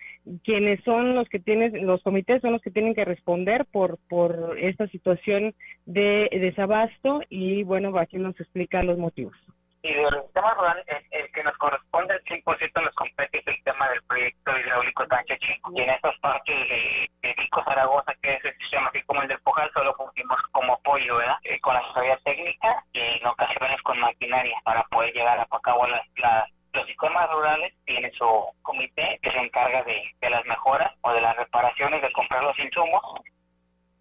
Quienes son los que tienen, los comités son los que tienen que responder por, por esta situación de desabasto y, bueno, aquí nos explica los motivos y de los sistemas rurales, el, que nos corresponde al 100% nos compete es el tema del proyecto hidráulico Tanche Chico. Y en estas partes de, de Pico Zaragoza, que es el sistema así como el del Pujal, solo pusimos como apoyo, ¿verdad? Eh, con la asesoría técnica y en ocasiones con maquinaria para poder llegar a cabo las, las los sistemas rurales tienen su comité que se encarga de, de las mejoras o de las reparaciones, de comprar los insumos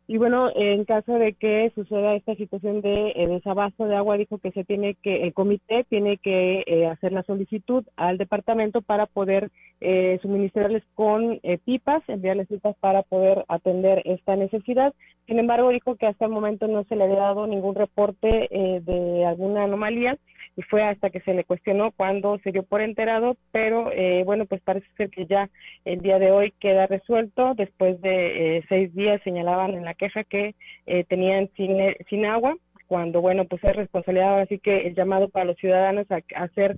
y bueno, en caso de que suceda esta situación de eh, desabasto de agua, dijo que se tiene que, el comité tiene que eh, hacer la solicitud al departamento para poder eh, suministrarles con pipas, enviarles pipas para poder atender esta necesidad. Sin embargo, dijo que hasta el momento no se le había dado ningún reporte de alguna anomalía y fue hasta que se le cuestionó cuando se dio por enterado, pero eh, bueno, pues parece ser que ya el día de hoy queda resuelto. Después de eh, seis días señalaban en la queja que eh, tenían sin, sin agua, cuando bueno, pues es responsabilidad, así que el llamado para los ciudadanos a, a ser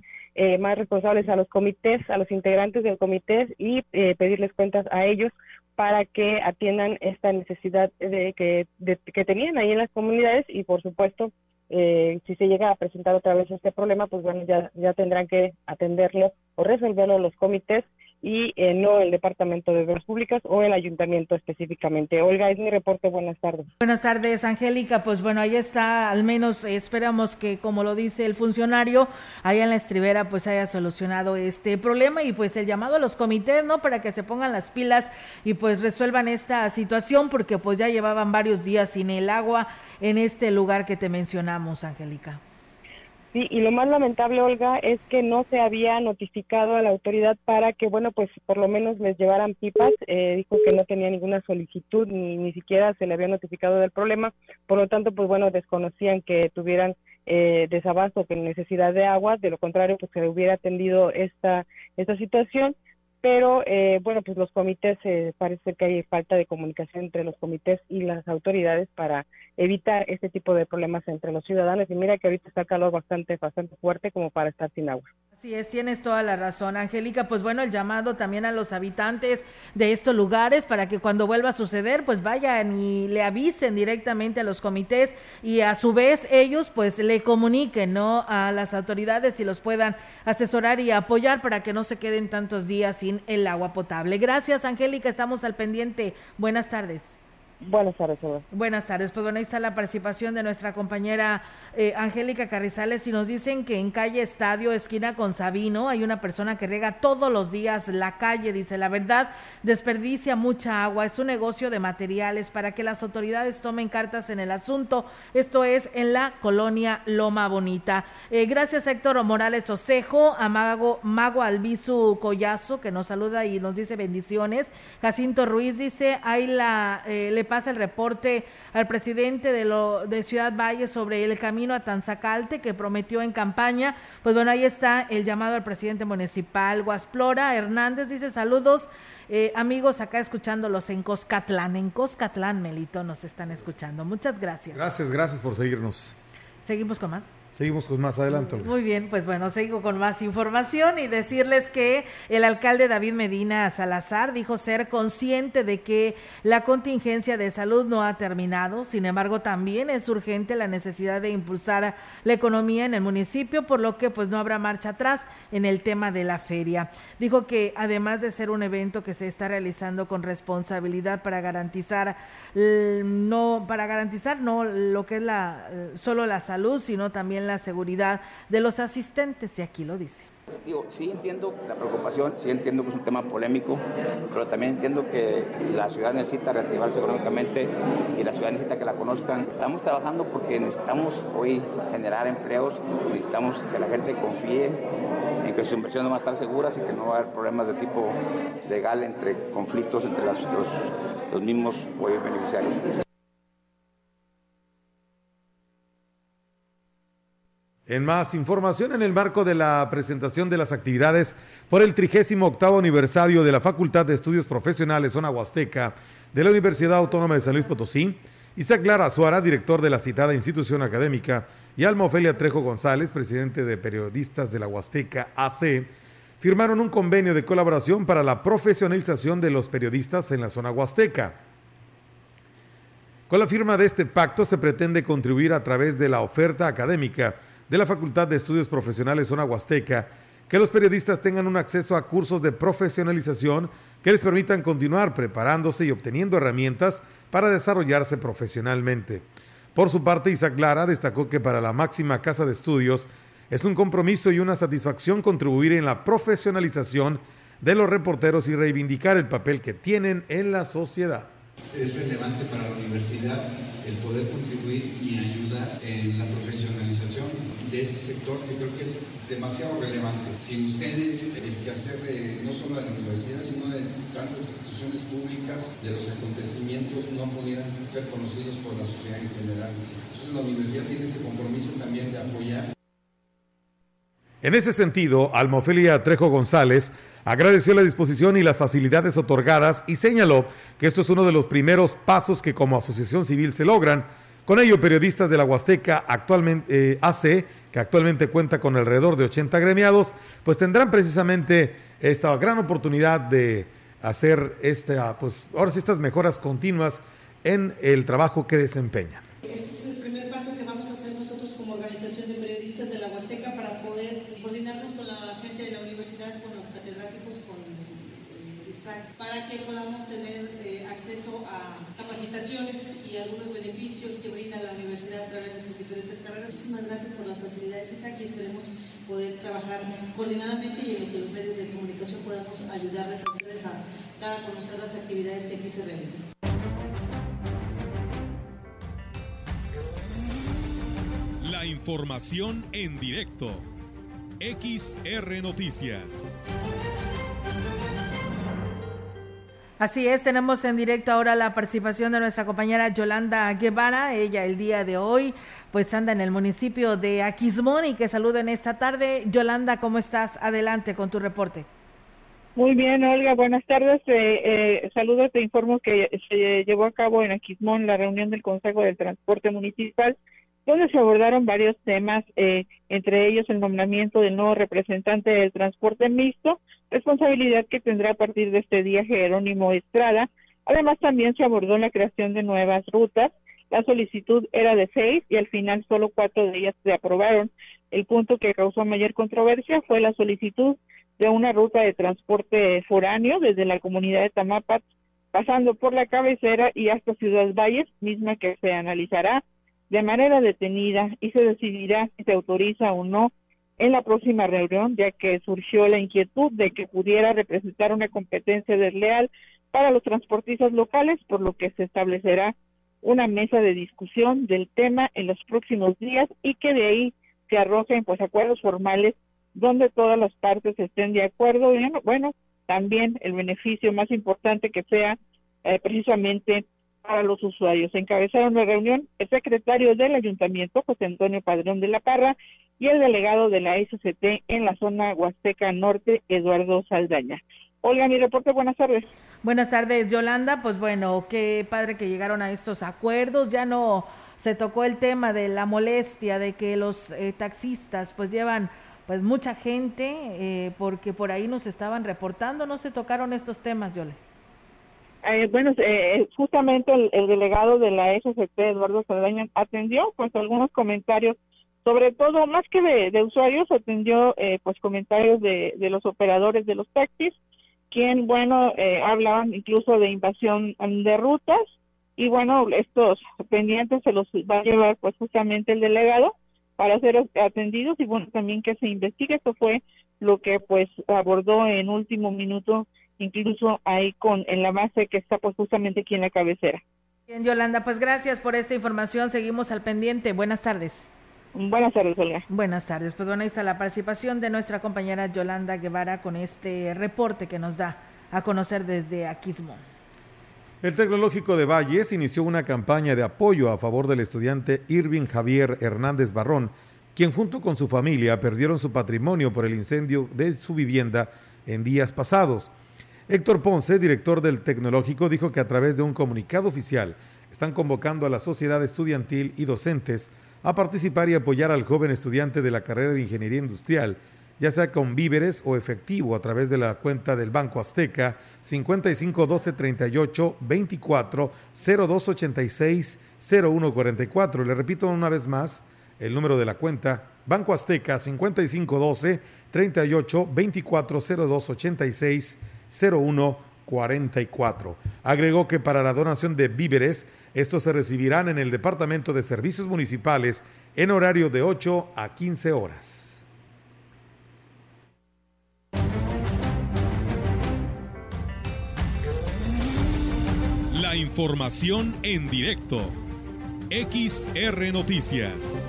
más responsables a los comités, a los integrantes del comité y pedirles cuentas a ellos para que atiendan esta necesidad de que, de, que tenían ahí en las comunidades y por supuesto eh, si se llega a presentar otra vez este problema, pues bueno, ya, ya tendrán que atenderlo o resolverlo los comités y eh, no el Departamento de Obras Públicas o el Ayuntamiento específicamente. Olga, es mi reporte. Buenas tardes. Buenas tardes, Angélica. Pues bueno, ahí está. Al menos esperamos que, como lo dice el funcionario, allá en la estribera, pues haya solucionado este problema y pues el llamado a los comités, ¿no? Para que se pongan las pilas y pues resuelvan esta situación porque pues ya llevaban varios días sin el agua en este lugar que te mencionamos, Angélica. Sí, y lo más lamentable, Olga, es que no se había notificado a la autoridad para que, bueno, pues por lo menos les llevaran pipas. Eh, dijo que no tenía ninguna solicitud, ni, ni siquiera se le había notificado del problema. Por lo tanto, pues bueno, desconocían que tuvieran eh, desabasto, que necesidad de agua. De lo contrario, pues se le hubiera atendido esta, esta situación pero eh, bueno, pues los comités, eh, parece que hay falta de comunicación entre los comités y las autoridades para evitar este tipo de problemas entre los ciudadanos. Y mira que ahorita está calor bastante, bastante fuerte como para estar sin agua. Así es, tienes toda la razón, Angélica. Pues bueno, el llamado también a los habitantes de estos lugares para que cuando vuelva a suceder, pues vayan y le avisen directamente a los comités y a su vez ellos pues le comuniquen, ¿no? A las autoridades y los puedan asesorar y apoyar para que no se queden tantos días sin el agua potable. Gracias, Angélica, estamos al pendiente. Buenas tardes. Buenas tardes, Buenas tardes. Pues bueno, ahí está la participación de nuestra compañera eh, Angélica Carrizales y nos dicen que en calle Estadio, esquina con Sabino, hay una persona que riega todos los días la calle. Dice, la verdad, desperdicia mucha agua. Es un negocio de materiales para que las autoridades tomen cartas en el asunto. Esto es en la colonia Loma Bonita. Eh, gracias, Héctor Morales Osejo, a Mago, Mago Albizu Collazo, que nos saluda y nos dice bendiciones. Jacinto Ruiz dice, ahí la, eh, le pasa el reporte al presidente de, lo, de Ciudad Valle sobre el camino a Tanzacalte que prometió en campaña. Pues bueno, ahí está el llamado al presidente municipal. Guasplora Hernández dice saludos. Eh, amigos, acá escuchándolos en Coscatlán, en Coscatlán, Melito, nos están escuchando. Muchas gracias. Gracias, gracias por seguirnos. Seguimos con más. Seguimos con más adelante. Muy bien, pues bueno, sigo con más información y decirles que el alcalde David Medina Salazar dijo ser consciente de que la contingencia de salud no ha terminado, sin embargo también es urgente la necesidad de impulsar la economía en el municipio, por lo que pues no habrá marcha atrás en el tema de la feria. Dijo que además de ser un evento que se está realizando con responsabilidad para garantizar no para garantizar no lo que es la solo la salud, sino también la seguridad de los asistentes, y aquí lo dice. Digo, sí entiendo la preocupación, sí entiendo que es un tema polémico, pero también entiendo que la ciudad necesita reactivarse económicamente y la ciudad necesita que la conozcan. Estamos trabajando porque necesitamos hoy generar empleos, necesitamos que la gente confíe en que sus inversiones van a estar seguras y que no va a haber problemas de tipo legal entre conflictos entre los, los mismos beneficiarios. En más información, en el marco de la presentación de las actividades por el 38 aniversario de la Facultad de Estudios Profesionales Zona Huasteca de la Universidad Autónoma de San Luis Potosí, Isaac Lara Suara, director de la citada institución académica, y Alma Ofelia Trejo González, presidente de Periodistas de la Huasteca AC, firmaron un convenio de colaboración para la profesionalización de los periodistas en la zona huasteca. Con la firma de este pacto se pretende contribuir a través de la oferta académica de la Facultad de Estudios Profesionales Zona Huasteca que los periodistas tengan un acceso a cursos de profesionalización que les permitan continuar preparándose y obteniendo herramientas para desarrollarse profesionalmente. Por su parte, Isaac Lara destacó que para la máxima casa de estudios es un compromiso y una satisfacción contribuir en la profesionalización de los reporteros y reivindicar el papel que tienen en la sociedad. Es relevante para la universidad el poder contribuir y ayudar en la profesionalización de este sector que creo que es demasiado relevante. Sin ustedes, el quehacer de no solo de la universidad, sino de tantas instituciones públicas, de los acontecimientos, no pudieran ser conocidos por la sociedad en general. Entonces la universidad tiene ese compromiso también de apoyar. En ese sentido, Almofelia Trejo González agradeció la disposición y las facilidades otorgadas y señaló que esto es uno de los primeros pasos que como asociación civil se logran. Con ello, periodistas de la Huasteca actualmente eh, AC que actualmente cuenta con alrededor de 80 gremiados, pues tendrán precisamente esta gran oportunidad de hacer esta, pues ahora sí estas mejoras continuas en el trabajo que desempeñan. Este es el primer paso que vamos a hacer nosotros como organización de periodistas de la Huasteca para poder coordinarnos con la gente de la universidad, con los catedráticos, con eh, ISAC, para que podamos tener eh, acceso a capacitaciones y algunos beneficios que brinda la universidad a través de sus diferentes carreras. Muchísimas gracias por las facilidades ISAC y esperemos poder trabajar coordinadamente y en lo que los medios de comunicación podamos ayudarles a ustedes a dar a conocer las actividades que aquí se realizan. La información en directo. XR Noticias. Así es, tenemos en directo ahora la participación de nuestra compañera Yolanda Guevara. Ella el día de hoy pues anda en el municipio de Aquismón y que en esta tarde. Yolanda, ¿cómo estás? Adelante con tu reporte. Muy bien, Olga, buenas tardes. Eh, eh, saludos, te informo que se llevó a cabo en Aquismón la reunión del Consejo del Transporte Municipal, donde se abordaron varios temas, eh, entre ellos el nombramiento del nuevo representante del transporte mixto, responsabilidad que tendrá a partir de este día Jerónimo Estrada. Además, también se abordó la creación de nuevas rutas. La solicitud era de seis y al final solo cuatro de ellas se aprobaron. El punto que causó mayor controversia fue la solicitud de una ruta de transporte foráneo desde la comunidad de Tamapat, pasando por la cabecera y hasta Ciudad Valles, misma que se analizará de manera detenida y se decidirá si se autoriza o no en la próxima reunión, ya que surgió la inquietud de que pudiera representar una competencia desleal para los transportistas locales, por lo que se establecerá una mesa de discusión del tema en los próximos días y que de ahí se arrojen pues acuerdos formales donde todas las partes estén de acuerdo y bueno, también el beneficio más importante que sea eh, precisamente para los usuarios. Encabezaron la reunión el secretario del ayuntamiento, José Antonio Padrón de la Parra, y el delegado de la SCT en la zona Huasteca Norte, Eduardo Saldaña. Olga, mi reporte, buenas tardes. Buenas tardes, Yolanda. Pues bueno, qué padre que llegaron a estos acuerdos. Ya no se tocó el tema de la molestia de que los eh, taxistas pues llevan pues mucha gente, eh, porque por ahí nos estaban reportando, no se tocaron estos temas, Yoles. Eh, bueno, eh, justamente el, delegado de la SCT, Eduardo Saldaña, atendió pues algunos comentarios, sobre todo, más que de, usuarios, atendió eh, pues comentarios de, de, los operadores de los taxis, quien, bueno, eh, hablaban incluso de invasión de rutas, y bueno, estos pendientes se los va a llevar pues justamente el delegado, para ser atendidos. Y bueno, también que se investigue. Esto fue lo que pues abordó en último minuto, incluso ahí con en la base que está pues justamente aquí en la cabecera. Bien, Yolanda, pues gracias por esta información. Seguimos al pendiente. Buenas tardes. Buenas tardes, Olga. Buenas tardes. Pues bueno, ahí está la participación de nuestra compañera Yolanda Guevara con este reporte que nos da a conocer desde Aquismo. El Tecnológico de Valles inició una campaña de apoyo a favor del estudiante Irving Javier Hernández Barrón, quien junto con su familia perdieron su patrimonio por el incendio de su vivienda en días pasados. Héctor Ponce, director del Tecnológico, dijo que a través de un comunicado oficial están convocando a la sociedad estudiantil y docentes a participar y apoyar al joven estudiante de la carrera de Ingeniería Industrial ya sea con víveres o efectivo a través de la cuenta del Banco Azteca 55 12 38 24 02 86 01 44. Le repito una vez más el número de la cuenta Banco Azteca 55 12 38 24 02 86 01 44. Agregó que para la donación de víveres, estos se recibirán en el Departamento de Servicios Municipales en horario de 8 a 15 horas. La información en directo. XR Noticias.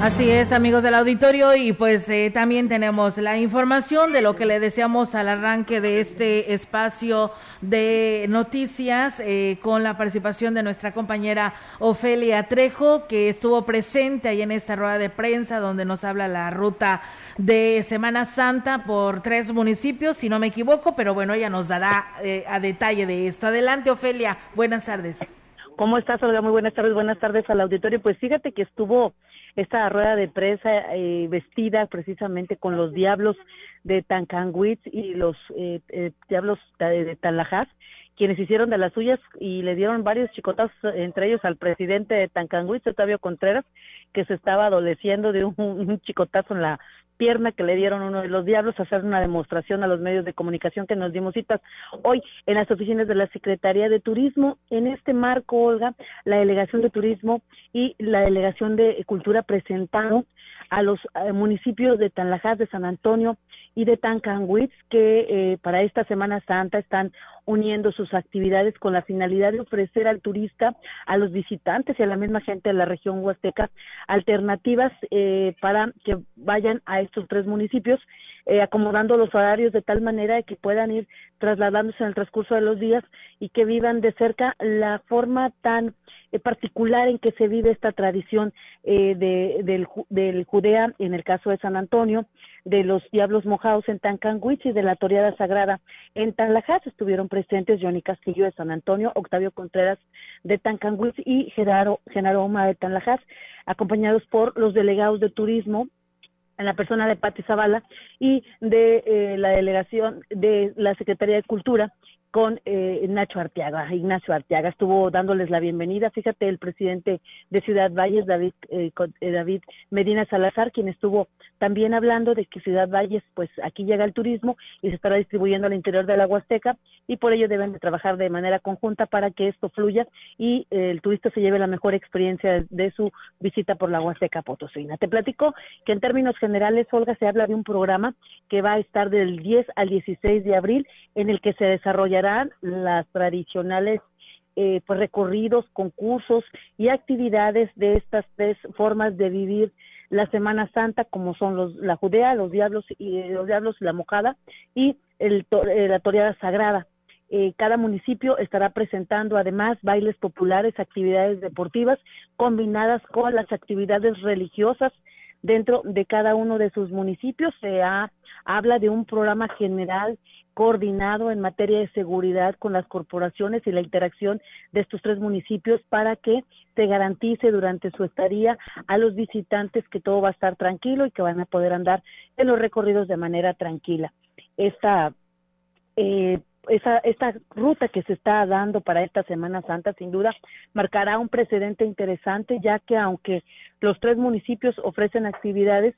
Así es, amigos del auditorio, y pues eh, también tenemos la información de lo que le deseamos al arranque de este espacio de noticias eh, con la participación de nuestra compañera Ofelia Trejo, que estuvo presente ahí en esta rueda de prensa donde nos habla la ruta de Semana Santa por tres municipios, si no me equivoco, pero bueno, ella nos dará eh, a detalle de esto. Adelante, Ofelia, buenas tardes. ¿Cómo estás, Olga? Muy buenas tardes, buenas tardes al auditorio. Pues fíjate que estuvo esta rueda de prensa eh, vestida precisamente con los diablos de Tancanwitz y los eh, eh, diablos de, de quienes hicieron de las suyas y le dieron varios chicotazos, entre ellos al presidente de Tancanwitz, Octavio Contreras, que se estaba adoleciendo de un, chicotazo en la pierna que le dieron uno de los diablos, hacer una demostración a los medios de comunicación que nos dimos citas hoy en las oficinas de la Secretaría de Turismo. En este marco, Olga, la Delegación de Turismo y la Delegación de Cultura presentaron a los eh, municipios de Tanlajas, de San Antonio y de Tancanwitz, que eh, para esta Semana Santa están uniendo sus actividades con la finalidad de ofrecer al turista, a los visitantes y a la misma gente de la región huasteca alternativas eh, para que vayan a estos tres municipios, eh, acomodando los horarios de tal manera que puedan ir trasladándose en el transcurso de los días y que vivan de cerca la forma tan eh, particular en que se vive esta tradición de, del, del Judea, en el caso de San Antonio, de los Diablos Mojados en Tancanguich y de la Toreada Sagrada en Tanlajas. Estuvieron presentes Johnny Castillo de San Antonio, Octavio Contreras de Tancanguich y Genaro, Genaro Oma de Tanlajas, acompañados por los delegados de turismo en la persona de Pati Zavala y de eh, la delegación de la Secretaría de Cultura con eh, Nacho Arteaga, Ignacio Arteaga, estuvo dándoles la bienvenida. Fíjate, el presidente de Ciudad Valles, David, eh, eh, David Medina Salazar, quien estuvo también hablando de que Ciudad Valles, pues aquí llega el turismo y se estará distribuyendo al interior de la Huasteca y por ello deben de trabajar de manera conjunta para que esto fluya y el turista se lleve la mejor experiencia de, su visita por la Huasteca Potosina. Te platico que en términos generales, Olga, se habla de un programa que va a estar del 10 al 16 de abril en el que se desarrolla las tradicionales eh, pues recorridos, concursos y actividades de estas tres formas de vivir la Semana Santa, como son los, la Judea, los diablos y los diablos y la mojada y el, eh, la toreada sagrada. Eh, cada municipio estará presentando además bailes populares, actividades deportivas combinadas con las actividades religiosas dentro de cada uno de sus municipios. Se habla de un programa general coordinado en materia de seguridad con las corporaciones y la interacción de estos tres municipios para que se garantice durante su estadía a los visitantes que todo va a estar tranquilo y que van a poder andar en los recorridos de manera tranquila. Esta eh, esa, esta ruta que se está dando para esta Semana Santa sin duda marcará un precedente interesante ya que aunque los tres municipios ofrecen actividades,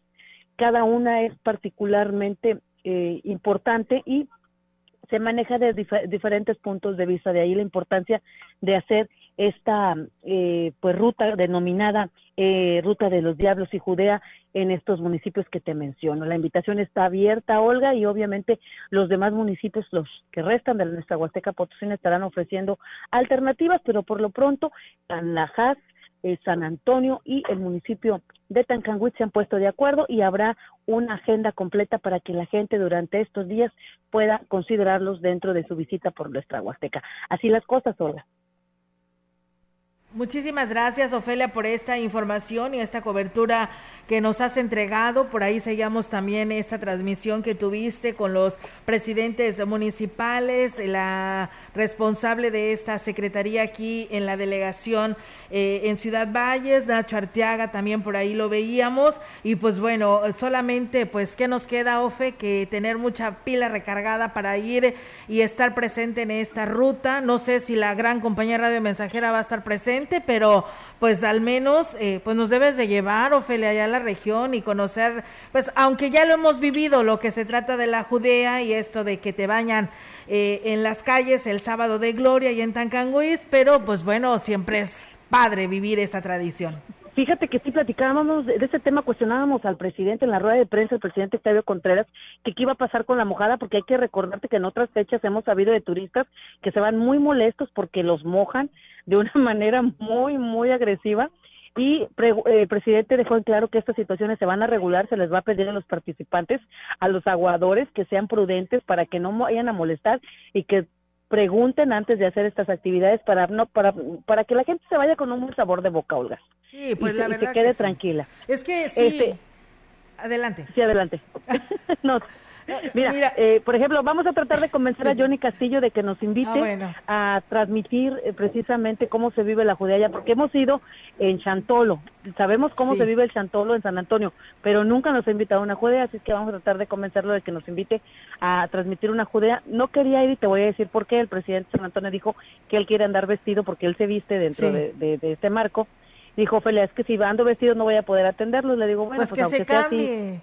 cada una es particularmente eh, importante y se maneja de diferentes puntos de vista, de ahí la importancia de hacer esta eh, pues ruta denominada eh, Ruta de los Diablos y Judea en estos municipios que te menciono. La invitación está abierta, Olga, y obviamente los demás municipios, los que restan de nuestra Huasteca Potosina, estarán ofreciendo alternativas, pero por lo pronto, Tanlajas, eh, San Antonio y el municipio de Tancanguit se han puesto de acuerdo y habrá una agenda completa para que la gente durante estos días pueda considerarlos dentro de su visita por nuestra Huasteca. Así las cosas, Olga. Muchísimas gracias, Ofelia, por esta información y esta cobertura que nos has entregado. Por ahí seguimos también esta transmisión que tuviste con los presidentes municipales, la responsable de esta secretaría aquí en la delegación eh, en Ciudad Valles, Nacho Arteaga, también por ahí lo veíamos. Y pues bueno, solamente pues, ¿qué nos queda, Ofe? Que tener mucha pila recargada para ir y estar presente en esta ruta. No sé si la gran compañía Radio Mensajera va a estar presente pero pues al menos eh, pues nos debes de llevar, Ofelia, allá a la región y conocer, pues aunque ya lo hemos vivido, lo que se trata de la Judea y esto de que te bañan eh, en las calles el sábado de gloria y en Tancanguis, pero pues bueno, siempre es padre vivir esta tradición. Fíjate que sí platicábamos de, este tema, cuestionábamos al presidente en la rueda de prensa, el presidente Octavio Contreras, que qué iba a pasar con la mojada, porque hay que recordarte que en otras fechas hemos sabido de turistas que se van muy molestos porque los mojan de una manera muy, muy agresiva. Y eh, el presidente dejó en claro que estas situaciones se van a regular, se les va a pedir a los participantes, a los aguadores, que sean prudentes para que no vayan a molestar y que pregunten antes de hacer estas actividades para no para para que la gente se vaya con un buen sabor de boca, Olga. Sí, pues la verdad se quede tranquila. Es que sí. Este, adelante. Sí, adelante. no, Mira, eh, por ejemplo, vamos a tratar de convencer a Johnny Castillo de que nos invite ah, a transmitir eh, precisamente cómo se vive la Judea porque hemos ido en Chantolo, sabemos cómo se vive el Chantolo en San Antonio, pero nunca nos ha invitado a una Judea, así que vamos a tratar de convencerlo de que nos invite a transmitir una Judea. No quería ir y te voy a decir por qué. El presidente de San Antonio dijo que él quiere andar vestido porque él se viste dentro de, este marco. Dijo Ophelia, es que si ando vestido no voy a poder atenderlos. Le digo, bueno, pues, pues que se cambie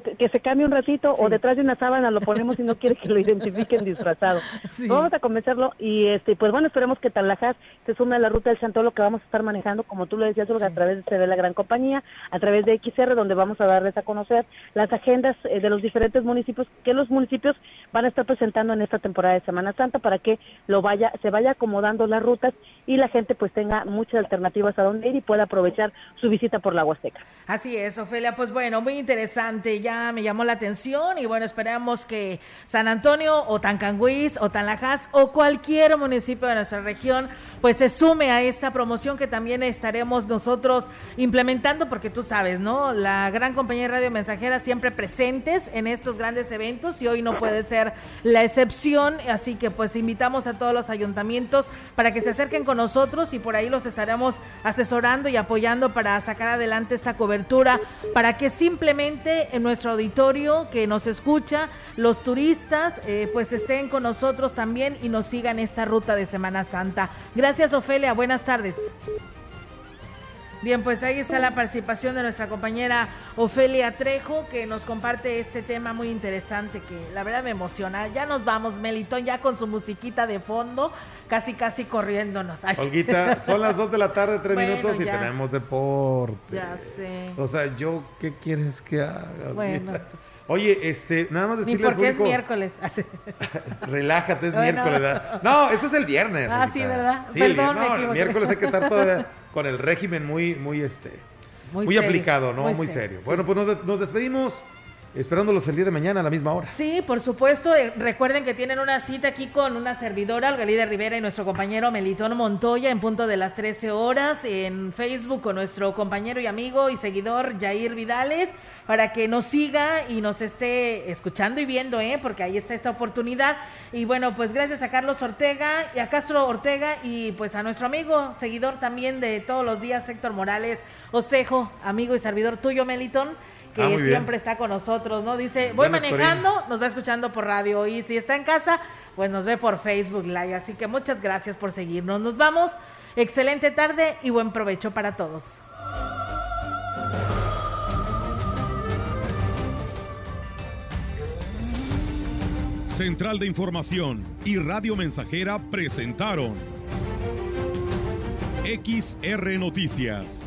que, se cambie un ratito o detrás de una sábana lo ponemos y no quiere que lo identifiquen disfrazado. Vamos a convencerlo y este pues bueno, esperemos que Talajas se sume a la ruta del Chantolo que vamos a estar manejando, como tú lo decías, a través de la Gran Compañía, a través de XR, donde vamos a darles a conocer las agendas eh, de los diferentes municipios que los municipios van a estar presentando en esta temporada de Semana Santa para que lo vaya se vaya acomodando las rutas y la gente pues tenga muchas alternativas a dónde ir y pueda aprovechar su visita por la Huasteca. Así es, Ofelia, pues bueno, muy interesante ya me llamó la atención y bueno, esperamos que San Antonio o Tancanguis o Tanlajas o cualquier municipio de nuestra región pues se sume a esta promoción que también estaremos nosotros implementando porque tú sabes, ¿no? La gran compañía de Radio Mensajera siempre presentes en estos grandes eventos y hoy no puede ser la excepción, así que pues invitamos a todos los ayuntamientos para que se acerquen con nosotros y por ahí los estaremos asesorando y apoyando para sacar adelante esta cobertura, para que simplemente en nuestro auditorio que nos escucha, los turistas eh, pues estén con nosotros también y nos sigan esta ruta de Semana Santa. Gracias Ofelia, buenas tardes. Bien, pues ahí está la participación de nuestra compañera Ofelia Trejo, que nos comparte este tema muy interesante, que la verdad me emociona. Ya nos vamos, Melitón, ya con su musiquita de fondo, casi, casi corriéndonos. Olguita, son las 2 de la tarde, 3 minutos y tenemos deporte. Ya sé. O sea, yo, ¿qué quieres que haga? Bueno. Oye, este, nada más decirle Ni porque es miércoles. Relájate, es miércoles. ¿verdad? No, eso es el viernes. Ah, sí, ¿verdad? Sí, Perdón, el, no, el miércoles hay que estar todavía con el régimen muy, muy, este, muy, Muy serio, aplicado, ¿no? muy Muy, serio, serio. Bueno, pues nos, nos despedimos esperándolos el día de mañana a la misma hora. Sí, por supuesto. Eh, Recuerden que tienen una cita aquí con una servidora, Algalida Rivera y nuestro compañero Melitón Montoya en punto de las 13 horas en Facebook con nuestro compañero y amigo y seguidor Jair Vidales para que nos siga y nos esté escuchando y viendo, ¿eh? porque ahí está esta oportunidad. Y bueno, pues gracias a Carlos Ortega y a Castro Ortega y pues a nuestro amigo, seguidor también de todos los días, Héctor Morales Osejo, amigo y servidor tuyo, Melitón que Ah, bien. siempre está con nosotros, ¿no? Dice, voy manejando, nos va escuchando por radio y si está en casa, pues nos ve por Facebook Live. Así que muchas gracias por seguirnos. Nos vamos. Excelente tarde y buen provecho para todos. Central de Información y Radio Mensajera presentaron XR Noticias.